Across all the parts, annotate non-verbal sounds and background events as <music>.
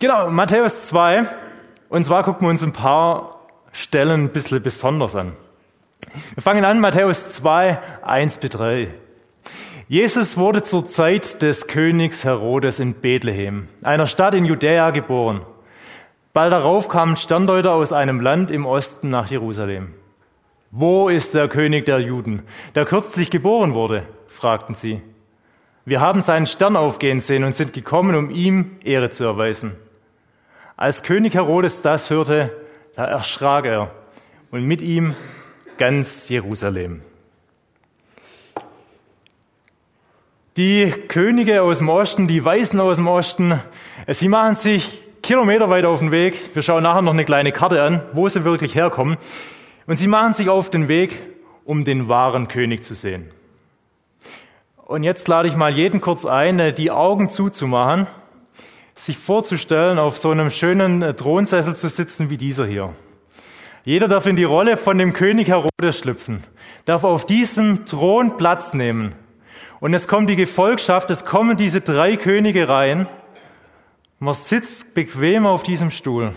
Genau, Matthäus 2. Und zwar gucken wir uns ein paar Stellen ein bisschen besonders an. Wir fangen an, Matthäus 2, 1 bis 3. Jesus wurde zur Zeit des Königs Herodes in Bethlehem, einer Stadt in Judäa, geboren. Bald darauf kamen Sterndeuter aus einem Land im Osten nach Jerusalem. Wo ist der König der Juden, der kürzlich geboren wurde? fragten sie. Wir haben seinen Stern aufgehen sehen und sind gekommen, um ihm Ehre zu erweisen. Als König Herodes das hörte, da erschrak er und mit ihm ganz Jerusalem. Die Könige aus dem Osten, die Weißen aus dem Osten, sie machen sich Kilometer weit auf den Weg. Wir schauen nachher noch eine kleine Karte an, wo sie wirklich herkommen. Und sie machen sich auf den Weg, um den wahren König zu sehen. Und jetzt lade ich mal jeden kurz ein, die Augen zuzumachen, sich vorzustellen, auf so einem schönen Thronsessel zu sitzen wie dieser hier. Jeder darf in die Rolle von dem König Herodes schlüpfen, darf auf diesem Thron Platz nehmen. Und es kommt die Gefolgschaft, es kommen diese drei Könige rein. Man sitzt bequem auf diesem Stuhl.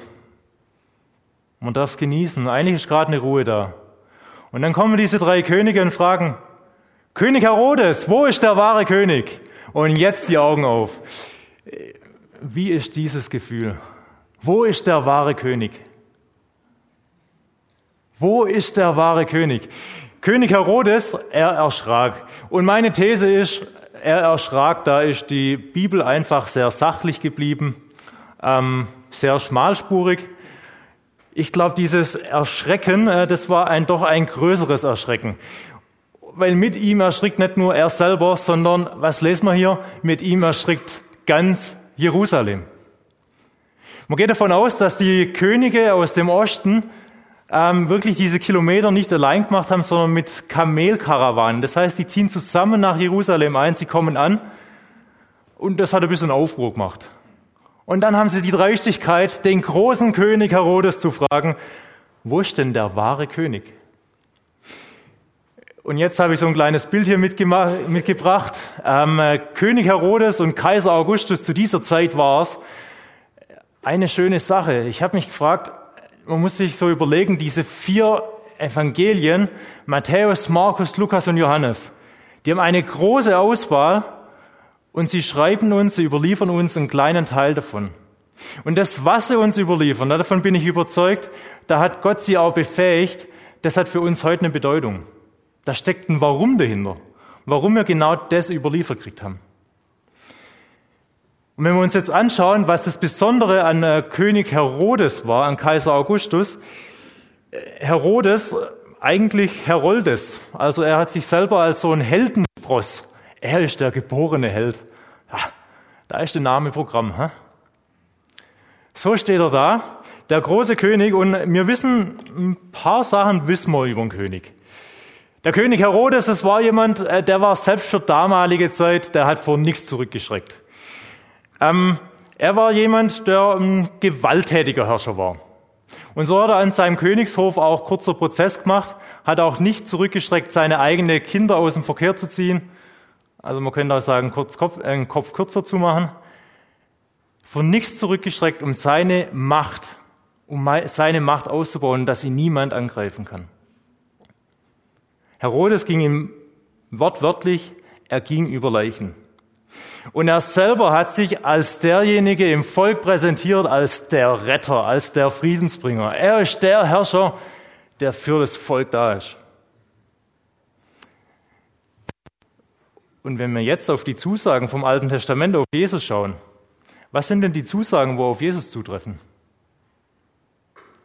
Man darf es genießen. Eigentlich ist gerade eine Ruhe da. Und dann kommen diese drei Könige und fragen, König Herodes, wo ist der wahre König? Und jetzt die Augen auf. Wie ist dieses Gefühl? Wo ist der wahre König? Wo ist der wahre König? König Herodes, er erschrak. Und meine These ist, er erschrak, da ist die Bibel einfach sehr sachlich geblieben, ähm, sehr schmalspurig. Ich glaube, dieses Erschrecken, äh, das war ein doch ein größeres Erschrecken. Weil mit ihm erschrickt nicht nur er selber, sondern, was lesen wir hier? Mit ihm erschrickt ganz Jerusalem. Man geht davon aus, dass die Könige aus dem Osten ähm, wirklich diese Kilometer nicht allein gemacht haben, sondern mit Kamelkarawanen. Das heißt, die ziehen zusammen nach Jerusalem ein, sie kommen an und das hat ein bisschen Aufruhr gemacht. Und dann haben sie die Dreistigkeit, den großen König Herodes zu fragen, wo ist denn der wahre König? Und jetzt habe ich so ein kleines Bild hier mitgebracht. Ähm, König Herodes und Kaiser Augustus zu dieser Zeit war es eine schöne Sache. Ich habe mich gefragt, man muss sich so überlegen, diese vier Evangelien, Matthäus, Markus, Lukas und Johannes, die haben eine große Auswahl und sie schreiben uns, sie überliefern uns einen kleinen Teil davon. Und das, was sie uns überliefern, davon bin ich überzeugt, da hat Gott sie auch befähigt, das hat für uns heute eine Bedeutung. Da steckt ein Warum dahinter. Warum wir genau das überliefert gekriegt haben. Und wenn wir uns jetzt anschauen, was das Besondere an äh, König Herodes war, an Kaiser Augustus, äh, Herodes, eigentlich Heroldes, also er hat sich selber als so ein Heldenspross er ist der geborene Held. Ja, da ist der Name Programm. Hä? So steht er da, der große König. Und wir wissen, ein paar Sachen wissen wir über den König. Der König Herodes, das war jemand, äh, der war selbst für damalige Zeit, der hat vor nichts zurückgeschreckt. Ähm, er war jemand, der ein gewalttätiger Herrscher war. Und so hat er an seinem Königshof auch kurzer Prozess gemacht, hat auch nicht zurückgeschreckt, seine eigenen Kinder aus dem Verkehr zu ziehen, also man könnte auch sagen, kurz Kopf, äh, Kopf kürzer zu machen. Von nichts zurückgestreckt, um seine Macht, um seine Macht auszubauen, dass ihn niemand angreifen kann. Herodes ging ihm wortwörtlich, er ging über Leichen. Und er selber hat sich als derjenige im Volk präsentiert, als der Retter, als der Friedensbringer. Er ist der Herrscher, der für das Volk da ist. Und wenn wir jetzt auf die Zusagen vom Alten Testament auf Jesus schauen, was sind denn die Zusagen, wo auf Jesus zutreffen?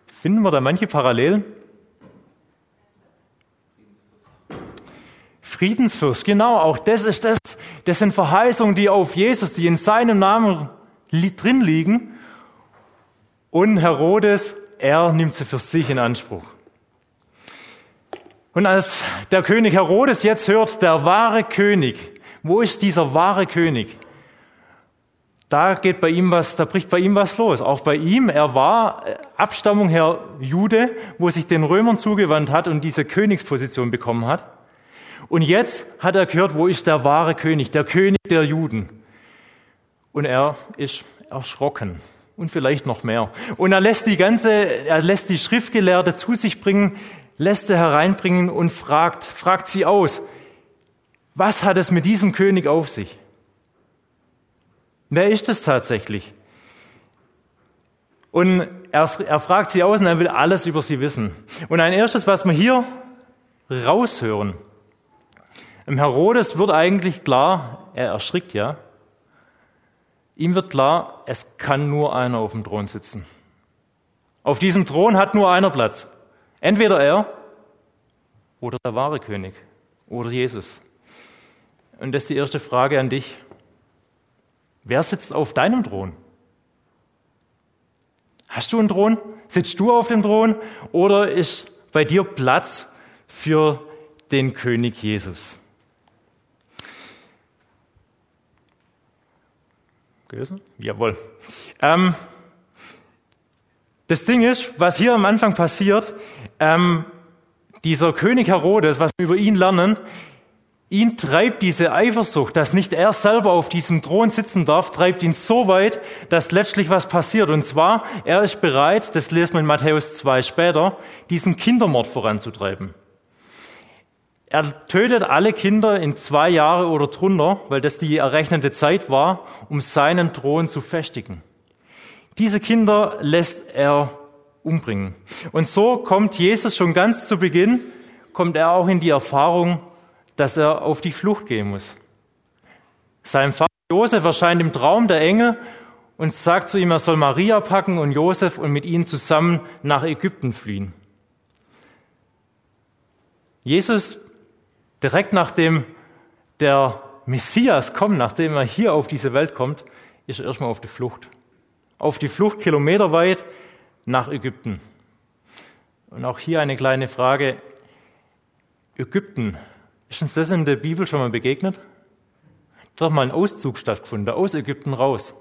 Finden wir da manche Parallelen? Friedensfürst, genau, auch das ist das. Das sind Verheißungen, die auf Jesus, die in seinem Namen drin liegen. Und Herodes, er nimmt sie für sich in Anspruch. Und als der König Herodes jetzt hört, der wahre König, wo ist dieser wahre König? Da geht bei ihm was, da bricht bei ihm was los. Auch bei ihm, er war äh, Abstammung her Jude, wo sich den Römern zugewandt hat und diese Königsposition bekommen hat. Und jetzt hat er gehört, wo ist der wahre König, der König der Juden. Und er ist erschrocken. und vielleicht noch mehr. Und er lässt die ganze, er lässt die Schriftgelehrte zu sich bringen, lässt er hereinbringen und fragt, fragt sie aus, was hat es mit diesem König auf sich? Wer ist es tatsächlich? Und er, er fragt sie aus und er will alles über sie wissen. Und ein erstes, was wir hier raushören, im Herodes wird eigentlich klar, er erschrickt ja, ihm wird klar, es kann nur einer auf dem Thron sitzen. Auf diesem Thron hat nur einer Platz. Entweder er oder der wahre König oder Jesus. Und das ist die erste Frage an dich. Wer sitzt auf deinem Thron? Hast du einen Thron? Sitzt du auf dem Thron? Oder ist bei dir Platz für den König Jesus? Gewesen? Jawohl. Ähm, das Ding ist, was hier am Anfang passiert, ähm, dieser König Herodes, was wir über ihn lernen, ihn treibt diese Eifersucht, dass nicht er selber auf diesem Thron sitzen darf, treibt ihn so weit, dass letztlich was passiert. Und zwar, er ist bereit, das lesen wir in Matthäus 2 später, diesen Kindermord voranzutreiben. Er tötet alle Kinder in zwei Jahre oder drunter, weil das die errechnete Zeit war, um seinen Thron zu festigen. Diese Kinder lässt er umbringen. Und so kommt Jesus schon ganz zu Beginn, kommt er auch in die Erfahrung, dass er auf die Flucht gehen muss. Sein Vater Josef erscheint im Traum der Engel und sagt zu ihm, er soll Maria packen und Josef und mit ihnen zusammen nach Ägypten fliehen. Jesus Direkt nachdem der Messias kommt, nachdem er hier auf diese Welt kommt, ist er erstmal auf die Flucht. Auf die Flucht kilometerweit nach Ägypten. Und auch hier eine kleine Frage. Ägypten, ist uns das in der Bibel schon mal begegnet? Da hat mal ein Auszug stattgefunden, aus Ägypten raus.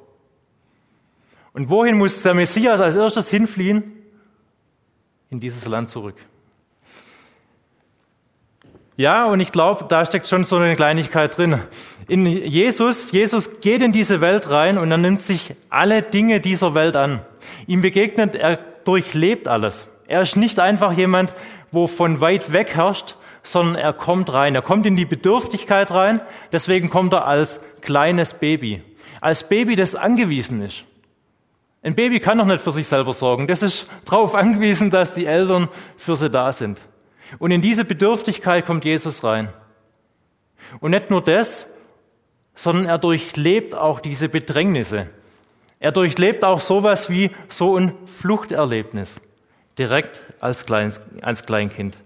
Und wohin muss der Messias als erstes hinfliehen? In dieses Land zurück. Ja, und ich glaube, da steckt schon so eine Kleinigkeit drin. In Jesus, Jesus geht in diese Welt rein und er nimmt sich alle Dinge dieser Welt an. Ihm begegnet, er durchlebt alles. Er ist nicht einfach jemand, wo von weit weg herrscht, sondern er kommt rein. Er kommt in die Bedürftigkeit rein. Deswegen kommt er als kleines Baby. Als Baby, das angewiesen ist. Ein Baby kann doch nicht für sich selber sorgen. Das ist darauf angewiesen, dass die Eltern für sie da sind. Und in diese Bedürftigkeit kommt Jesus rein. Und nicht nur das, sondern er durchlebt auch diese Bedrängnisse. Er durchlebt auch sowas wie so ein Fluchterlebnis, direkt als, Klein, als Kleinkind.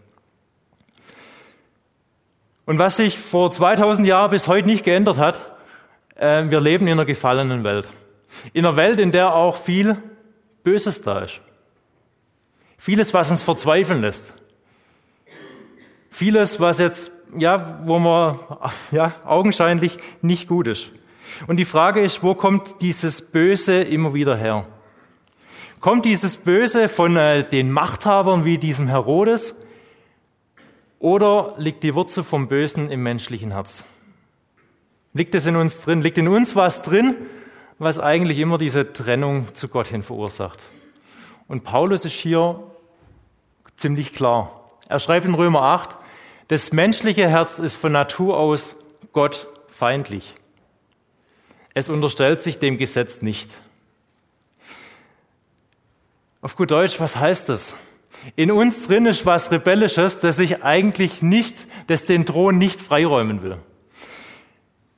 Und was sich vor 2000 Jahren bis heute nicht geändert hat, äh, wir leben in einer gefallenen Welt. In einer Welt, in der auch viel Böses da ist. Vieles, was uns verzweifeln lässt. Vieles, was jetzt, ja, wo man, ja, augenscheinlich nicht gut ist. Und die Frage ist, wo kommt dieses Böse immer wieder her? Kommt dieses Böse von äh, den Machthabern wie diesem Herodes? Oder liegt die Wurzel vom Bösen im menschlichen Herz? Liegt es in uns drin? Liegt in uns was drin, was eigentlich immer diese Trennung zu Gott hin verursacht? Und Paulus ist hier ziemlich klar. Er schreibt in Römer 8, das menschliche Herz ist von Natur aus Gott feindlich. Es unterstellt sich dem Gesetz nicht. Auf gut Deutsch, was heißt das? In uns drin ist was Rebellisches, das sich eigentlich nicht, das den Thron nicht freiräumen will.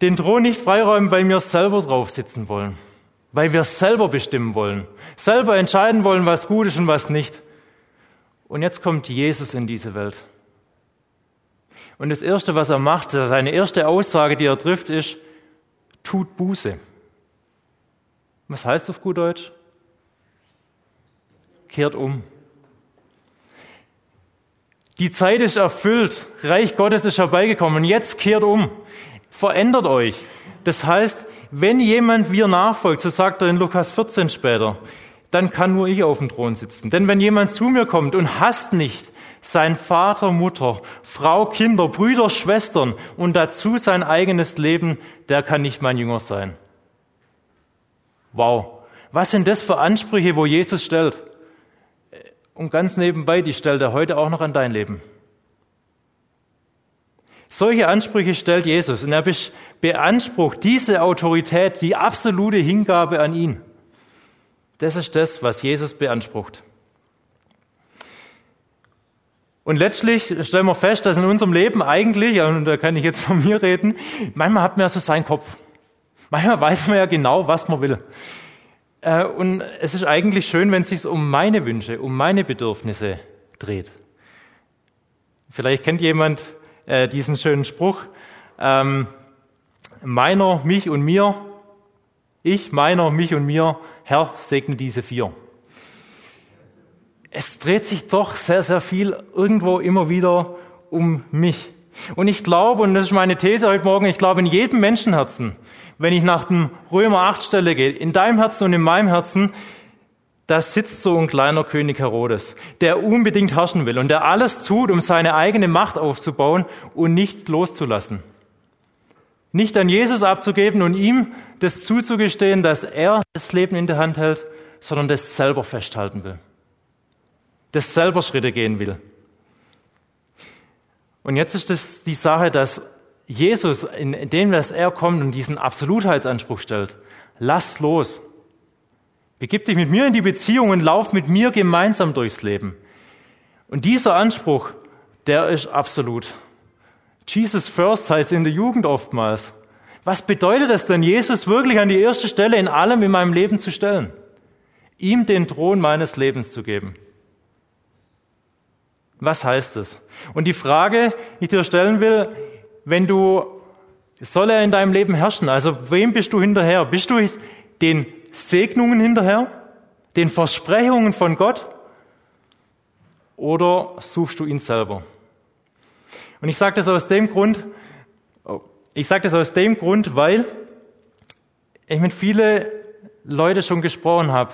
Den Thron nicht freiräumen, weil wir selber drauf sitzen wollen. Weil wir selber bestimmen wollen. Selber entscheiden wollen, was gut ist und was nicht. Und jetzt kommt Jesus in diese Welt. Und das Erste, was er macht, seine erste Aussage, die er trifft, ist, tut Buße. Was heißt auf gut Deutsch? Kehrt um. Die Zeit ist erfüllt, Reich Gottes ist herbeigekommen, jetzt kehrt um, verändert euch. Das heißt, wenn jemand mir nachfolgt, so sagt er in Lukas 14 später, dann kann nur ich auf dem Thron sitzen. Denn wenn jemand zu mir kommt und hasst nicht, sein Vater, Mutter, Frau, Kinder, Brüder, Schwestern und dazu sein eigenes Leben, der kann nicht mein Jünger sein. Wow. Was sind das für Ansprüche, wo Jesus stellt? Und ganz nebenbei, die stellt er heute auch noch an dein Leben. Solche Ansprüche stellt Jesus und er beansprucht diese Autorität, die absolute Hingabe an ihn. Das ist das, was Jesus beansprucht. Und letztlich stellen wir fest, dass in unserem Leben eigentlich, und da kann ich jetzt von mir reden, manchmal hat man ja so seinen Kopf. Manchmal weiß man ja genau, was man will. Äh, und es ist eigentlich schön, wenn es sich um meine Wünsche, um meine Bedürfnisse dreht. Vielleicht kennt jemand äh, diesen schönen Spruch, ähm, meiner, mich und mir, ich, meiner, mich und mir, Herr, segne diese vier es dreht sich doch sehr, sehr viel irgendwo immer wieder um mich. Und ich glaube, und das ist meine These heute Morgen, ich glaube in jedem Menschenherzen, wenn ich nach dem Römer 8 Stelle gehe, in deinem Herzen und in meinem Herzen, da sitzt so ein kleiner König Herodes, der unbedingt herrschen will und der alles tut, um seine eigene Macht aufzubauen und nicht loszulassen. Nicht an Jesus abzugeben und ihm das zuzugestehen, dass er das Leben in der Hand hält, sondern das selber festhalten will das selber Schritte gehen will. Und jetzt ist es die Sache, dass Jesus, in dem, dass er kommt und diesen Absolutheitsanspruch stellt, lass los. Begib dich mit mir in die Beziehung und lauf mit mir gemeinsam durchs Leben. Und dieser Anspruch, der ist absolut. Jesus first heißt in der Jugend oftmals. Was bedeutet es denn, Jesus wirklich an die erste Stelle in allem in meinem Leben zu stellen? Ihm den Thron meines Lebens zu geben. Was heißt es? Und die Frage, die ich dir stellen will, wenn du, soll er in deinem Leben herrschen? Also wem bist du hinterher? Bist du den Segnungen hinterher? Den Versprechungen von Gott? Oder suchst du ihn selber? Und ich sage das aus dem Grund, ich sage das aus dem Grund, weil ich mit viele Leute schon gesprochen habe,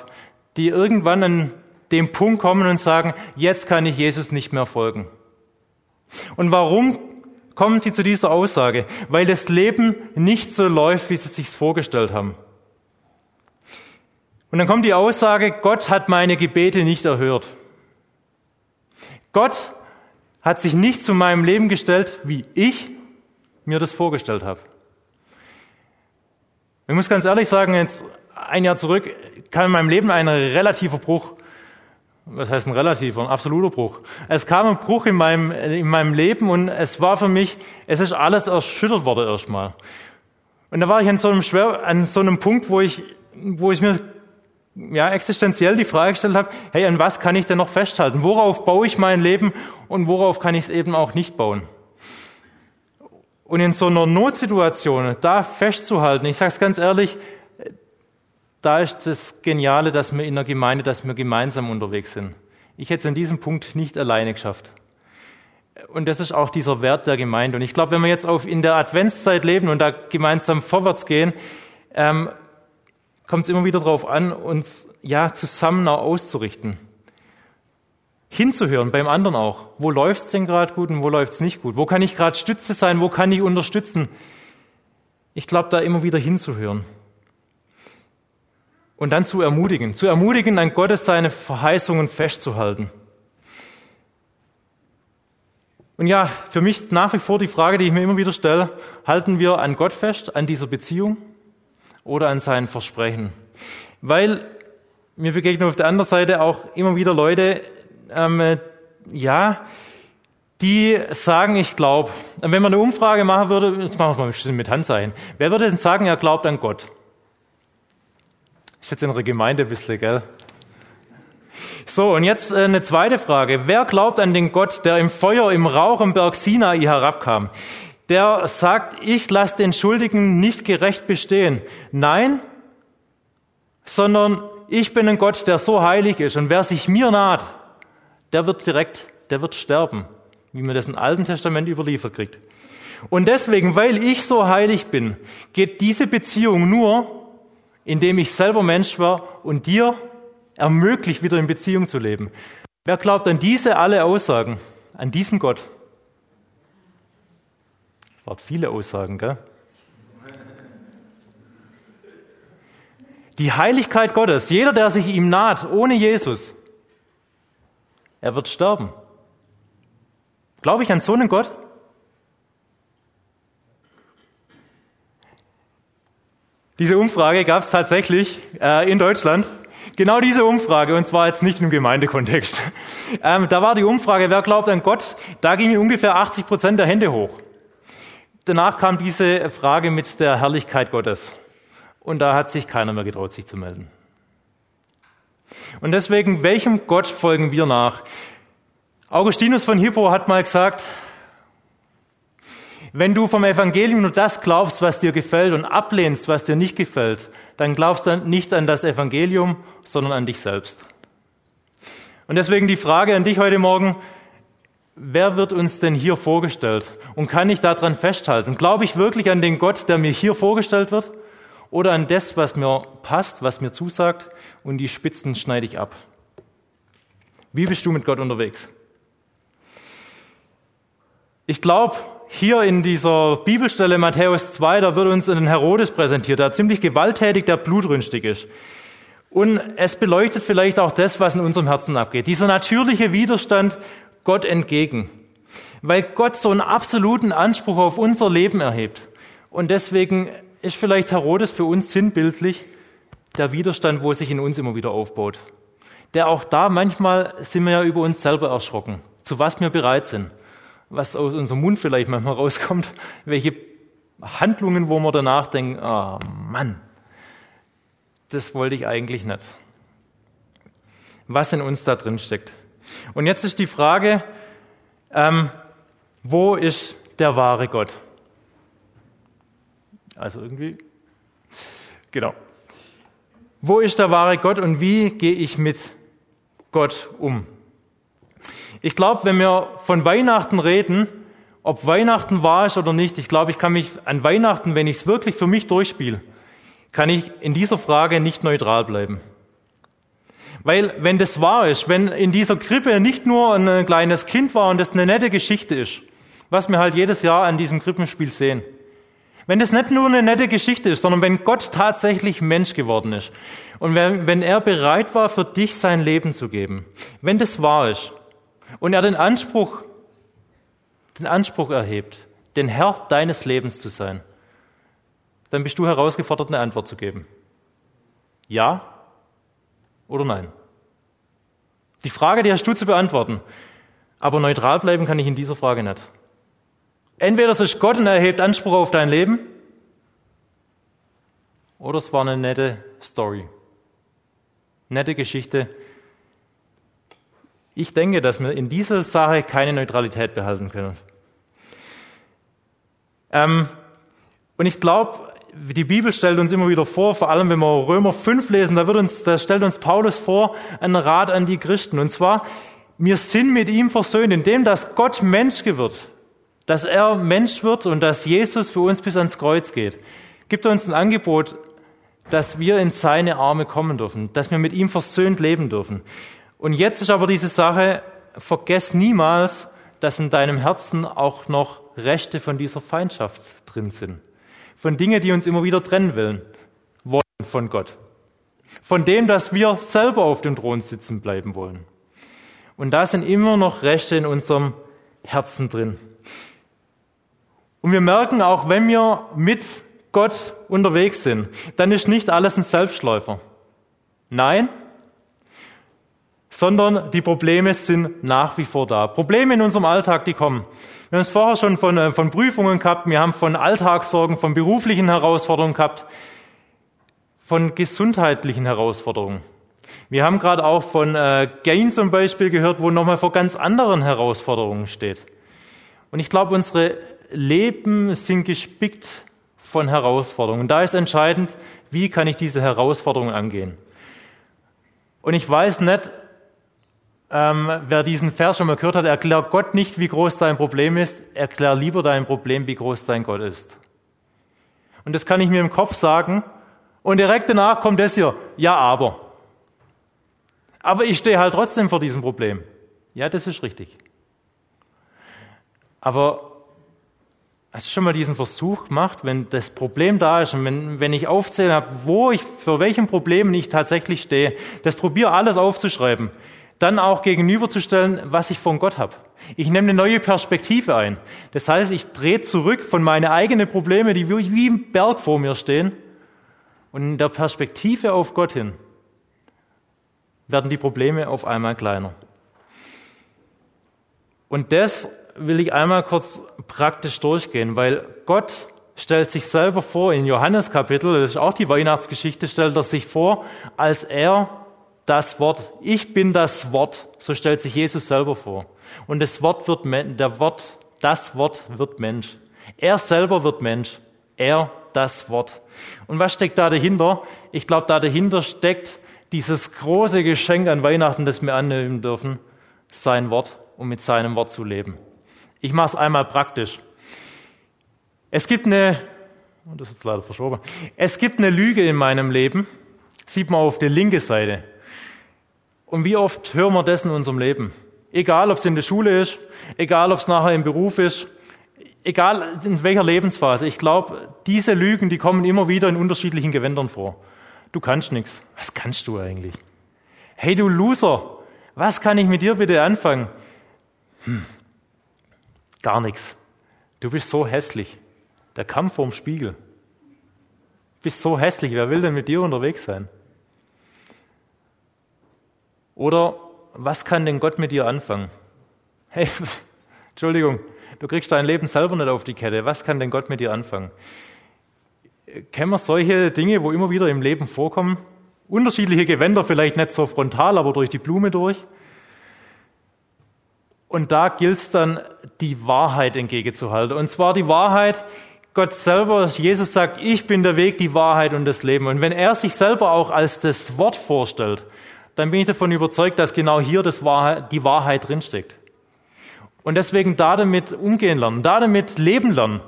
die irgendwann einen dem Punkt kommen und sagen, jetzt kann ich Jesus nicht mehr folgen. Und warum kommen sie zu dieser Aussage? Weil das Leben nicht so läuft, wie sie es sich vorgestellt haben. Und dann kommt die Aussage, Gott hat meine Gebete nicht erhört. Gott hat sich nicht zu meinem Leben gestellt, wie ich mir das vorgestellt habe. Ich muss ganz ehrlich sagen, jetzt ein Jahr zurück kam in meinem Leben ein relativer Bruch was heißt ein relativer, ein absoluter Bruch. Es kam ein Bruch in meinem, in meinem Leben und es war für mich, es ist alles erschüttert worden erstmal. Und da war ich an so einem, schwer, an so einem Punkt, wo ich, wo ich mir ja, existenziell die Frage gestellt habe, hey, an was kann ich denn noch festhalten? Worauf baue ich mein Leben und worauf kann ich es eben auch nicht bauen? Und in so einer Notsituation da festzuhalten, ich sage es ganz ehrlich, da ist das Geniale, dass wir in der Gemeinde, dass wir gemeinsam unterwegs sind. Ich hätte es an diesem Punkt nicht alleine geschafft. Und das ist auch dieser Wert der Gemeinde. Und ich glaube, wenn wir jetzt auf, in der Adventszeit leben und da gemeinsam vorwärts gehen, ähm, kommt es immer wieder darauf an, uns ja zusammen auszurichten. Hinzuhören beim anderen auch. Wo läuft es denn gerade gut und wo läuft es nicht gut? Wo kann ich gerade Stütze sein? Wo kann ich unterstützen? Ich glaube, da immer wieder hinzuhören und dann zu ermutigen, zu ermutigen, an Gottes seine Verheißungen festzuhalten. Und ja, für mich nach wie vor die Frage, die ich mir immer wieder stelle, halten wir an Gott fest, an dieser Beziehung oder an seinen Versprechen? Weil mir begegnen auf der anderen Seite auch immer wieder Leute, ähm, ja, die sagen, ich glaube. Wenn man eine Umfrage machen würde, jetzt machen wir mal mit Handzeichen, wer würde denn sagen, er glaubt an Gott? Ist jetzt in der Gemeinde ein bisschen, gell? So, und jetzt äh, eine zweite Frage. Wer glaubt an den Gott, der im Feuer, im Rauch im Berg Sinai herabkam? Der sagt, ich lasse den Schuldigen nicht gerecht bestehen. Nein, sondern ich bin ein Gott, der so heilig ist. Und wer sich mir naht, der wird direkt, der wird sterben, wie man das im Alten Testament überliefert kriegt. Und deswegen, weil ich so heilig bin, geht diese Beziehung nur, indem ich selber Mensch war und dir ermöglicht, wieder in Beziehung zu leben. Wer glaubt an diese alle Aussagen, an diesen Gott? Waren viele Aussagen, gell? Die Heiligkeit Gottes, jeder, der sich ihm naht, ohne Jesus, er wird sterben. Glaube ich an so einen Gott? Diese Umfrage gab es tatsächlich äh, in Deutschland. Genau diese Umfrage, und zwar jetzt nicht im Gemeindekontext. Ähm, da war die Umfrage, wer glaubt an Gott? Da gingen ungefähr 80 Prozent der Hände hoch. Danach kam diese Frage mit der Herrlichkeit Gottes. Und da hat sich keiner mehr getraut, sich zu melden. Und deswegen, welchem Gott folgen wir nach? Augustinus von Hippo hat mal gesagt, wenn du vom Evangelium nur das glaubst, was dir gefällt und ablehnst, was dir nicht gefällt, dann glaubst du nicht an das Evangelium, sondern an dich selbst. Und deswegen die Frage an dich heute Morgen, wer wird uns denn hier vorgestellt? Und kann ich daran festhalten? Glaube ich wirklich an den Gott, der mir hier vorgestellt wird? Oder an das, was mir passt, was mir zusagt und die Spitzen schneide ich ab? Wie bist du mit Gott unterwegs? Ich glaube, hier in dieser Bibelstelle Matthäus 2, da wird uns ein Herodes präsentiert, der ziemlich gewalttätig, der blutrünstig ist. Und es beleuchtet vielleicht auch das, was in unserem Herzen abgeht. Dieser natürliche Widerstand Gott entgegen. Weil Gott so einen absoluten Anspruch auf unser Leben erhebt. Und deswegen ist vielleicht Herodes für uns sinnbildlich der Widerstand, wo sich in uns immer wieder aufbaut. Der auch da manchmal sind wir ja über uns selber erschrocken, zu was wir bereit sind was aus unserem Mund vielleicht manchmal <laughs> rauskommt, welche Handlungen, wo wir danach denken, oh Mann, das wollte ich eigentlich nicht. Was in uns da drin steckt. Und jetzt ist die Frage, ähm, wo ist der wahre Gott? Also irgendwie, genau. Wo ist der wahre Gott und wie gehe ich mit Gott um? Ich glaube, wenn wir von Weihnachten reden, ob Weihnachten wahr ist oder nicht, ich glaube, ich kann mich an Weihnachten, wenn ich es wirklich für mich durchspiele, kann ich in dieser Frage nicht neutral bleiben. Weil wenn das wahr ist, wenn in dieser Krippe nicht nur ein kleines Kind war und das eine nette Geschichte ist, was wir halt jedes Jahr an diesem Krippenspiel sehen, wenn das nicht nur eine nette Geschichte ist, sondern wenn Gott tatsächlich Mensch geworden ist und wenn, wenn er bereit war, für dich sein Leben zu geben, wenn das wahr ist, und er den Anspruch, den Anspruch erhebt, den Herr deines Lebens zu sein, dann bist du herausgefordert, eine Antwort zu geben. Ja oder nein? Die Frage, die hast du zu beantworten. Aber neutral bleiben kann ich in dieser Frage nicht. Entweder es ist Gott und er erhebt Anspruch auf dein Leben, oder es war eine nette Story. Nette Geschichte, ich denke, dass wir in dieser Sache keine Neutralität behalten können. Ähm, und ich glaube, die Bibel stellt uns immer wieder vor, vor allem wenn wir Römer 5 lesen, da, wird uns, da stellt uns Paulus vor, einen Rat an die Christen. Und zwar, wir sind mit ihm versöhnt, indem dass Gott Mensch wird, dass er Mensch wird und dass Jesus für uns bis ans Kreuz geht. Gibt er uns ein Angebot, dass wir in seine Arme kommen dürfen, dass wir mit ihm versöhnt leben dürfen. Und jetzt ist aber diese Sache, vergess niemals, dass in deinem Herzen auch noch Rechte von dieser Feindschaft drin sind. Von Dingen, die uns immer wieder trennen wollen, wollen von Gott. Von dem, dass wir selber auf dem Thron sitzen bleiben wollen. Und da sind immer noch Rechte in unserem Herzen drin. Und wir merken auch, wenn wir mit Gott unterwegs sind, dann ist nicht alles ein Selbstläufer. Nein, sondern die Probleme sind nach wie vor da. Probleme in unserem Alltag, die kommen. Wir haben es vorher schon von, äh, von Prüfungen gehabt, wir haben von Alltagssorgen, von beruflichen Herausforderungen gehabt, von gesundheitlichen Herausforderungen. Wir haben gerade auch von äh, Gain zum Beispiel gehört, wo nochmal vor ganz anderen Herausforderungen steht. Und ich glaube, unsere Leben sind gespickt von Herausforderungen. Und da ist entscheidend, wie kann ich diese Herausforderungen angehen. Und ich weiß nicht, ähm, wer diesen Vers schon mal gehört hat, erklär Gott nicht, wie groß dein Problem ist, erklär lieber dein Problem, wie groß dein Gott ist. Und das kann ich mir im Kopf sagen. Und direkt danach kommt das hier, ja, aber. Aber ich stehe halt trotzdem vor diesem Problem. Ja, das ist richtig. Aber Hast du schon mal diesen Versuch gemacht, wenn das Problem da ist und wenn, wenn ich aufzählen habe, wo ich, für welchen Problemen ich tatsächlich stehe, das probiere alles aufzuschreiben, dann auch gegenüberzustellen, was ich von Gott habe. Ich nehme eine neue Perspektive ein. Das heißt, ich drehe zurück von meine eigenen Probleme, die wie im Berg vor mir stehen, und in der Perspektive auf Gott hin werden die Probleme auf einmal kleiner. Und das will ich einmal kurz praktisch durchgehen, weil Gott stellt sich selber vor, in Johannes Kapitel, das ist auch die Weihnachtsgeschichte, stellt er sich vor, als er das Wort, ich bin das Wort, so stellt sich Jesus selber vor. Und das Wort wird, der Wort, das Wort wird Mensch. Er selber wird Mensch. Er, das Wort. Und was steckt da dahinter? Ich glaube, da dahinter steckt dieses große Geschenk an Weihnachten, das wir annehmen dürfen, sein Wort, um mit seinem Wort zu leben. Ich mache es einmal praktisch. Es gibt eine, das ist leider verschoben, es gibt eine Lüge in meinem Leben, sieht man auf der linken Seite. Und wie oft hören wir das in unserem Leben? Egal, ob es in der Schule ist, egal, ob es nachher im Beruf ist, egal in welcher Lebensphase. Ich glaube, diese Lügen, die kommen immer wieder in unterschiedlichen Gewändern vor. Du kannst nichts. Was kannst du eigentlich? Hey, du Loser, was kann ich mit dir bitte anfangen? Hm, gar nichts. Du bist so hässlich. Der Kampf vorm Spiegel. Du bist so hässlich. Wer will denn mit dir unterwegs sein? Oder was kann denn Gott mit dir anfangen? Hey, <laughs> Entschuldigung, du kriegst dein Leben selber nicht auf die Kette. Was kann denn Gott mit dir anfangen? Kennen wir solche Dinge, wo immer wieder im Leben vorkommen? Unterschiedliche Gewänder, vielleicht nicht so frontal, aber durch die Blume durch. Und da gilt es dann, die Wahrheit entgegenzuhalten. Und zwar die Wahrheit, Gott selber, Jesus sagt, ich bin der Weg, die Wahrheit und das Leben. Und wenn er sich selber auch als das Wort vorstellt, dann bin ich davon überzeugt, dass genau hier das Wahrheit, die Wahrheit drinsteckt. Und deswegen da damit umgehen lernen, da damit leben lernen.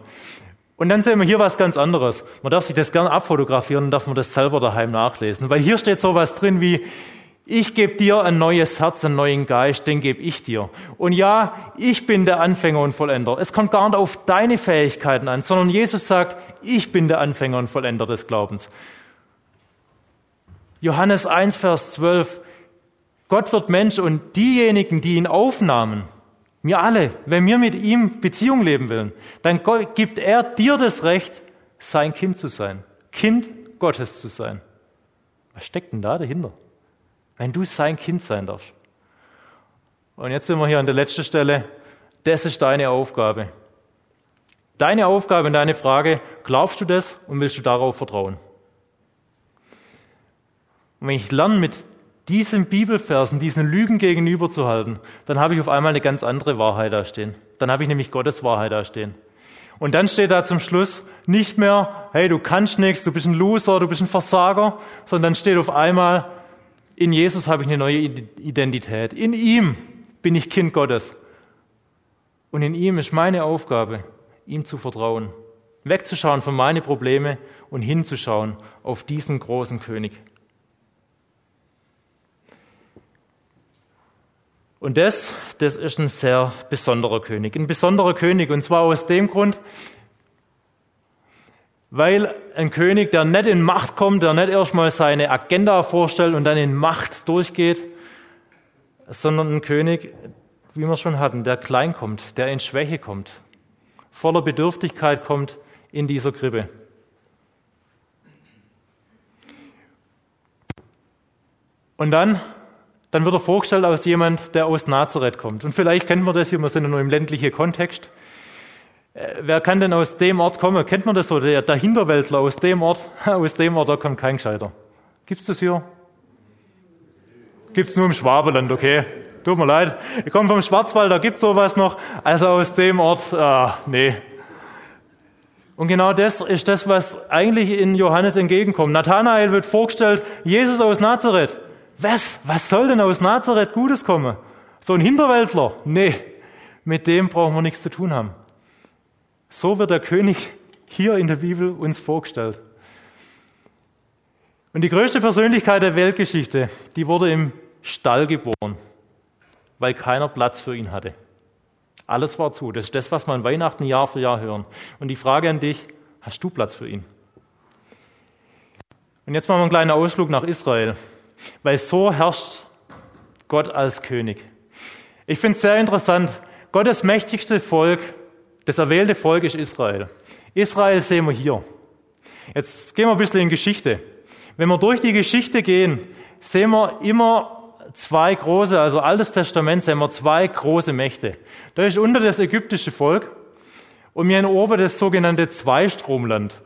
Und dann sehen wir hier was ganz anderes. Man darf sich das gerne abfotografieren und darf man das selber daheim nachlesen. Weil hier steht so was drin wie, ich gebe dir ein neues Herz, einen neuen Geist, den gebe ich dir. Und ja, ich bin der Anfänger und Vollender. Es kommt gar nicht auf deine Fähigkeiten an, sondern Jesus sagt, ich bin der Anfänger und Vollender des Glaubens. Johannes 1, Vers 12. Gott wird Mensch und diejenigen, die ihn aufnahmen, wir alle, wenn wir mit ihm Beziehung leben wollen, dann gibt er dir das Recht, sein Kind zu sein, Kind Gottes zu sein. Was steckt denn da dahinter? Wenn du sein Kind sein darfst. Und jetzt sind wir hier an der letzten Stelle. Das ist deine Aufgabe. Deine Aufgabe und deine Frage, glaubst du das und willst du darauf vertrauen? Und wenn ich lerne, mit diesen Bibelversen, diesen Lügen gegenüberzuhalten, dann habe ich auf einmal eine ganz andere Wahrheit da stehen. Dann habe ich nämlich Gottes Wahrheit da stehen. Und dann steht da zum Schluss nicht mehr, hey, du kannst nichts, du bist ein Loser, du bist ein Versager, sondern dann steht auf einmal, in Jesus habe ich eine neue Identität. In ihm bin ich Kind Gottes. Und in ihm ist meine Aufgabe, ihm zu vertrauen, wegzuschauen von meinen Probleme und hinzuschauen auf diesen großen König. Und das, das ist ein sehr besonderer König. Ein besonderer König. Und zwar aus dem Grund, weil ein König, der nicht in Macht kommt, der nicht erstmal seine Agenda vorstellt und dann in Macht durchgeht, sondern ein König, wie wir schon hatten, der klein kommt, der in Schwäche kommt, voller Bedürftigkeit kommt in dieser Krippe. Und dann dann wird er vorgestellt als jemand, der aus Nazareth kommt. Und vielleicht kennt man das hier, wir sind ja nur im ländlichen Kontext. Äh, wer kann denn aus dem Ort kommen? Kennt man das so? Der, der Hinterwäldler aus dem Ort, <laughs> aus dem Ort, da kommt kein Gescheiter. Gibt's das hier? Gibt's nur im Schwabeland, okay. Tut mir leid. Ich komme vom Schwarzwald, da gibt's sowas noch. Also aus dem Ort, ah, nee. Und genau das ist das, was eigentlich in Johannes entgegenkommt. Nathanael wird vorgestellt, Jesus aus Nazareth. Was? Was soll denn aus Nazareth Gutes kommen? So ein Hinterwäldler? Nee, mit dem brauchen wir nichts zu tun haben. So wird der König hier in der Bibel uns vorgestellt. Und die größte Persönlichkeit der Alles war zu. Das ist das, was wir an Weihnachten Jahr für Jahr hören. Und die Frage an dich, hast du Platz für ihn? Und jetzt machen wir einen kleinen Ausflug nach Israel, weil so herrscht Gott als König. Ich finde es sehr interessant, Gottes mächtigste Volk, das erwählte Volk ist Israel. Israel sehen wir hier. Jetzt gehen wir ein bisschen in Geschichte. Wenn wir durch die Geschichte gehen, sehen wir immer zwei große, also Altes Testament sehen wir zwei große Mächte. Da ist unter das ägyptische Volk und wir in oben das sogenannte Zweistromland.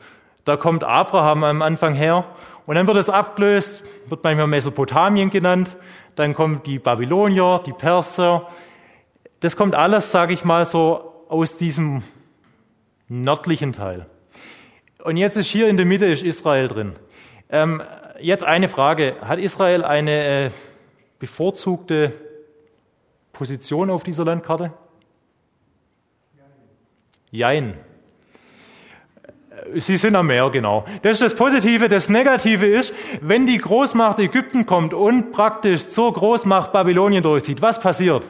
Da kommt Abraham am Anfang her und dann wird es abgelöst, wird manchmal Mesopotamien genannt, dann kommen die Babylonier, die Perser. Das kommt alles, sage ich mal, so aus diesem nördlichen Teil. Und jetzt ist hier in der Mitte ist Israel drin. Ähm, jetzt eine Frage. Hat Israel eine äh, bevorzugte Position auf dieser Landkarte? Jein. Sie sind am Meer, genau. Das ist das Positive. Das Negative ist, wenn die Großmacht Ägypten kommt und praktisch zur Großmacht Babylonien durchzieht, was passiert?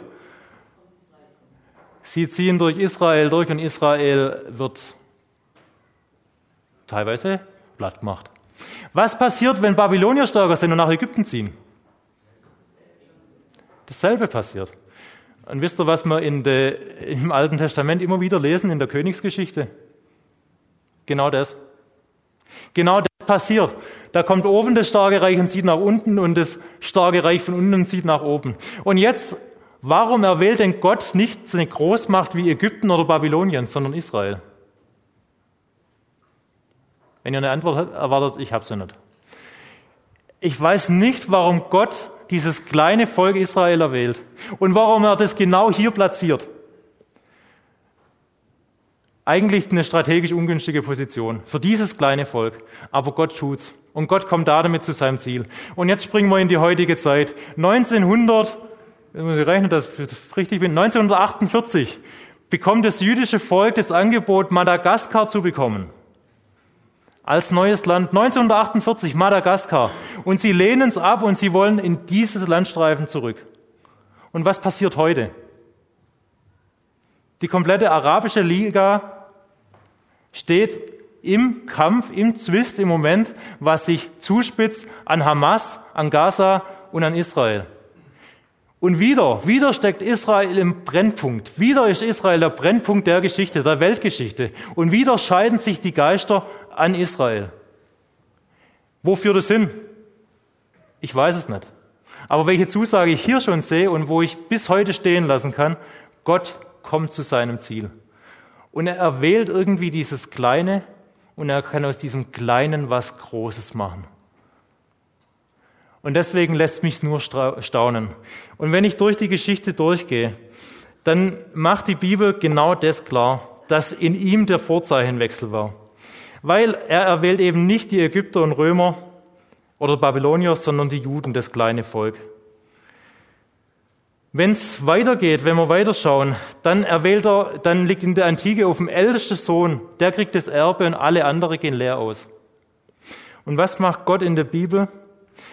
Sie ziehen durch Israel durch und Israel wird teilweise platt gemacht. Was passiert, wenn Babylonier stärker sind und nach Ägypten ziehen? Dasselbe passiert. Und wisst ihr, was wir in de, im Alten Testament immer wieder lesen in der Königsgeschichte? Genau das. Genau das passiert. Da kommt oben das starke Reich und zieht nach unten und das starke Reich von unten zieht nach oben. Und jetzt, warum erwählt denn Gott nicht eine Großmacht wie Ägypten oder Babylonien, sondern Israel? Wenn ihr eine Antwort erwartet, ich habe sie nicht. Ich weiß nicht, warum Gott dieses kleine Volk Israel erwählt und warum er das genau hier platziert. Eigentlich eine strategisch ungünstige Position für dieses kleine Volk, aber Gott tut's und Gott kommt da damit zu seinem Ziel. Und jetzt springen wir in die heutige Zeit. 1900, muss ich rechnen, dass ich richtig bin, 1948 bekommt das jüdische Volk das Angebot, Madagaskar zu bekommen als neues Land 1948 Madagaskar und sie lehnen es ab und sie wollen in dieses Landstreifen zurück. Und was passiert heute? Die komplette arabische Liga steht im Kampf, im Zwist im Moment, was sich zuspitzt an Hamas, an Gaza und an Israel. Und wieder, wieder steckt Israel im Brennpunkt. Wieder ist Israel der Brennpunkt der Geschichte, der Weltgeschichte. Und wieder scheiden sich die Geister an Israel. Wo führt es hin? Ich weiß es nicht. Aber welche Zusage ich hier schon sehe und wo ich bis heute stehen lassen kann, Gott kommt zu seinem Ziel. Und er erwählt irgendwie dieses Kleine und er kann aus diesem Kleinen was Großes machen. Und deswegen lässt mich nur staunen. Und wenn ich durch die Geschichte durchgehe, dann macht die Bibel genau das klar, dass in ihm der Vorzeichenwechsel war weil er erwählt eben nicht die Ägypter und Römer oder Babylonier, sondern die Juden, das kleine Volk. Wenn es weitergeht, wenn wir weiterschauen, dann erwählt er, dann liegt in der Antike auf dem ältesten Sohn, der kriegt das Erbe und alle anderen gehen leer aus. Und was macht Gott in der Bibel?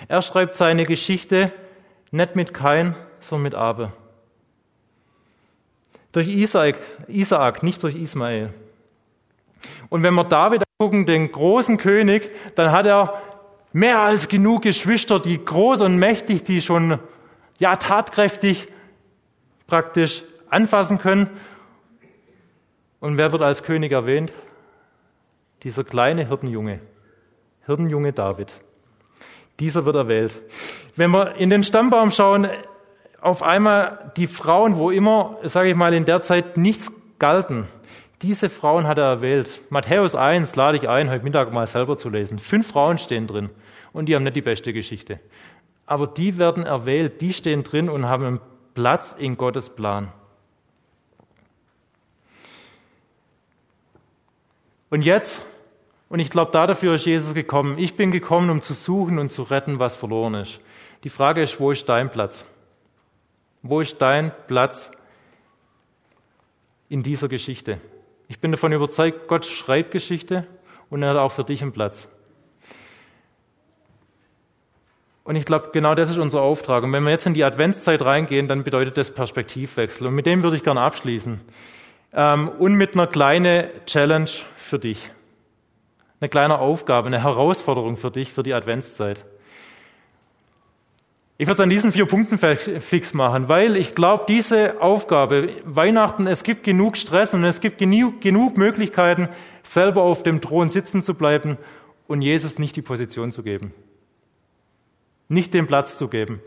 Er schreibt seine Geschichte nicht mit Kain, sondern mit Abel. Durch Isaak, Isaak, nicht durch Ismael. Und wenn wir David angucken, den großen König, dann hat er mehr als genug Geschwister, die groß und mächtig, die schon ja tatkräftig praktisch anfassen können. Und wer wird als König erwähnt? Dieser kleine Hirtenjunge, Hirtenjunge David. Dieser wird erwählt. Wenn wir in den Stammbaum schauen, auf einmal die Frauen, wo immer, sage ich mal, in der Zeit nichts galten, diese Frauen hat er erwählt. Matthäus 1 lade ich ein, heute Mittag mal selber zu lesen. Fünf Frauen stehen drin und die haben nicht die beste Geschichte. Aber die werden erwählt, die stehen drin und haben einen Platz in Gottes Plan. Und jetzt, und ich glaube, dafür ist Jesus gekommen. Ich bin gekommen, um zu suchen und zu retten, was verloren ist. Die Frage ist, wo ist dein Platz? Wo ist dein Platz in dieser Geschichte? Ich bin davon überzeugt, Gott schreibt Geschichte und er hat auch für dich einen Platz. Und ich glaube, genau das ist unser Auftrag. Und wenn wir jetzt in die Adventszeit reingehen, dann bedeutet das Perspektivwechsel. Und mit dem würde ich gerne abschließen. Ähm, und mit einer kleinen Challenge für dich. Eine kleine Aufgabe, eine Herausforderung für dich für die Adventszeit. Ich würde es an diesen vier Punkten fix machen, weil ich glaube, diese Aufgabe, Weihnachten, es gibt genug Stress und es gibt genug, genug Möglichkeiten, selber auf dem Thron sitzen zu bleiben und Jesus nicht die Position zu geben. Nicht den Platz zu geben.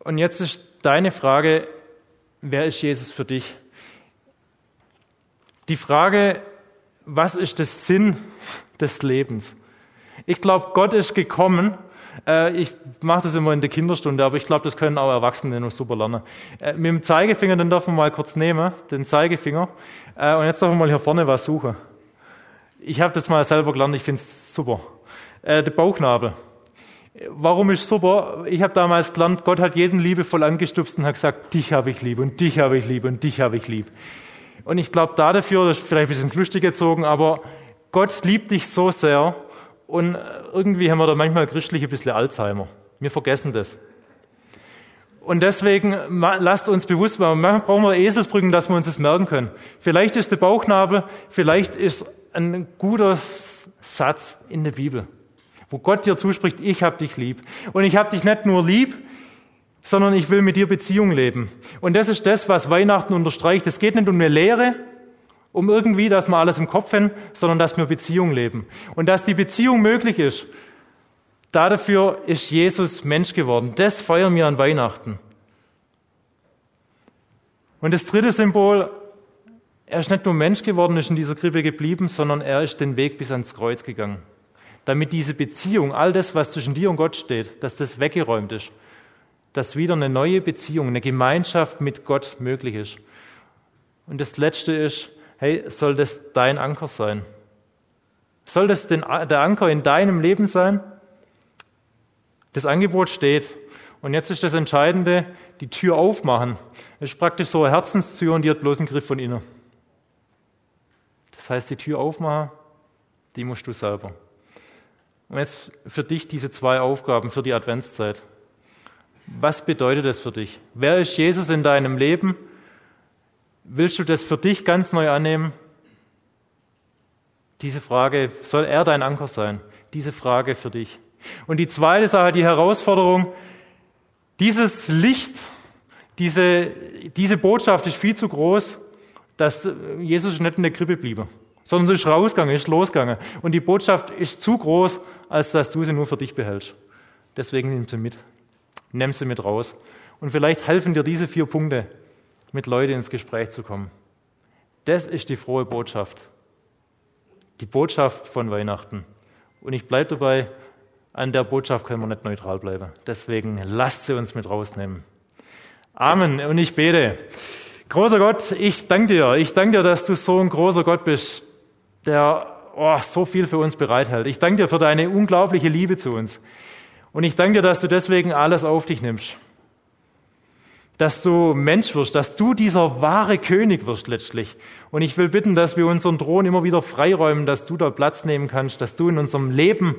Und jetzt ist deine Frage, wer ist Jesus für dich? Die Frage, was ist der Sinn des Lebens? Ich glaube, Gott ist gekommen, äh, ich mache das immer in der Kinderstunde, aber ich glaube, das können auch Erwachsene noch super lernen. Äh, mit dem Zeigefinger, den dürfen wir mal kurz nehmen, den Zeigefinger. Äh, und jetzt dürfen wir mal hier vorne was suchen. Ich habe das mal selber gelernt, ich finde es super. der Bauchnabel. Warum ist super? Ich habe damals gelernt, Gott hat jeden liebevoll angestupst und hat gesagt, dich habe ich lieb und dich habe ich lieb und dich habe ich lieb. Und ich glaube, da dafür, das ist vielleicht ein bisschen ins Lustige gezogen, aber Gott liebt dich so sehr, und irgendwie haben wir da manchmal christlich ein bisschen Alzheimer. Wir vergessen das. Und deswegen lasst uns bewusst machen, manchmal brauchen wir Eselsbrücken, dass wir uns das merken können. Vielleicht ist der Bauchnabel, vielleicht ist ein guter Satz in der Bibel, wo Gott dir zuspricht, ich habe dich lieb. Und ich habe dich nicht nur lieb, sondern ich will mit dir Beziehung leben. Und das ist das, was Weihnachten unterstreicht. Es geht nicht um eine Lehre, um irgendwie, dass wir alles im Kopf haben, sondern dass wir Beziehung leben. Und dass die Beziehung möglich ist, dafür ist Jesus Mensch geworden. Das feiern wir an Weihnachten. Und das dritte Symbol, er ist nicht nur Mensch geworden, ist in dieser Krippe geblieben, sondern er ist den Weg bis ans Kreuz gegangen. Damit diese Beziehung, all das, was zwischen dir und Gott steht, dass das weggeräumt ist. Dass wieder eine neue Beziehung, eine Gemeinschaft mit Gott möglich ist. Und das letzte ist, hey, soll das dein Anker sein? Soll das den, der Anker in deinem Leben sein? Das Angebot steht. Und jetzt ist das Entscheidende, die Tür aufmachen. Das ist praktisch so eine Herzenstür und die hat bloß einen Griff von innen. Das heißt, die Tür aufmachen, die musst du selber. Und jetzt für dich diese zwei Aufgaben für die Adventszeit. Was bedeutet das für dich? Wer ist Jesus in deinem Leben? Willst du das für dich ganz neu annehmen? Diese Frage, soll er dein Anker sein? Diese Frage für dich. Und die zweite Sache, die Herausforderung, dieses Licht, diese, diese Botschaft ist viel zu groß, dass Jesus nicht in der Krippe bliebe, sondern ist rausgegangen, ist losgegangen. Und die Botschaft ist zu groß, als dass du sie nur für dich behältst. Deswegen nimm sie mit. Nimm sie mit raus. Und vielleicht helfen dir diese vier Punkte, mit Leuten ins Gespräch zu kommen. Das ist die frohe Botschaft. Die Botschaft von Weihnachten. Und ich bleibe dabei, an der Botschaft können wir nicht neutral bleiben. Deswegen lasst sie uns mit rausnehmen. Amen. Und ich bete. Großer Gott, ich danke dir. Ich danke dir, dass du so ein großer Gott bist, der oh, so viel für uns bereithält. Ich danke dir für deine unglaubliche Liebe zu uns. Und ich danke dir, dass du deswegen alles auf dich nimmst dass du Mensch wirst, dass du dieser wahre König wirst letztlich. Und ich will bitten, dass wir unseren Thron immer wieder freiräumen, dass du da Platz nehmen kannst, dass du in unserem Leben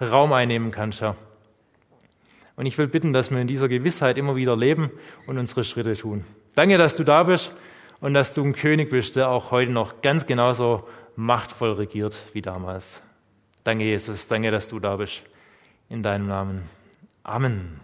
Raum einnehmen kannst, Herr. Und ich will bitten, dass wir in dieser Gewissheit immer wieder leben und unsere Schritte tun. Danke, dass du da bist und dass du ein König bist, der auch heute noch ganz genauso machtvoll regiert wie damals. Danke, Jesus. Danke, dass du da bist. In deinem Namen. Amen.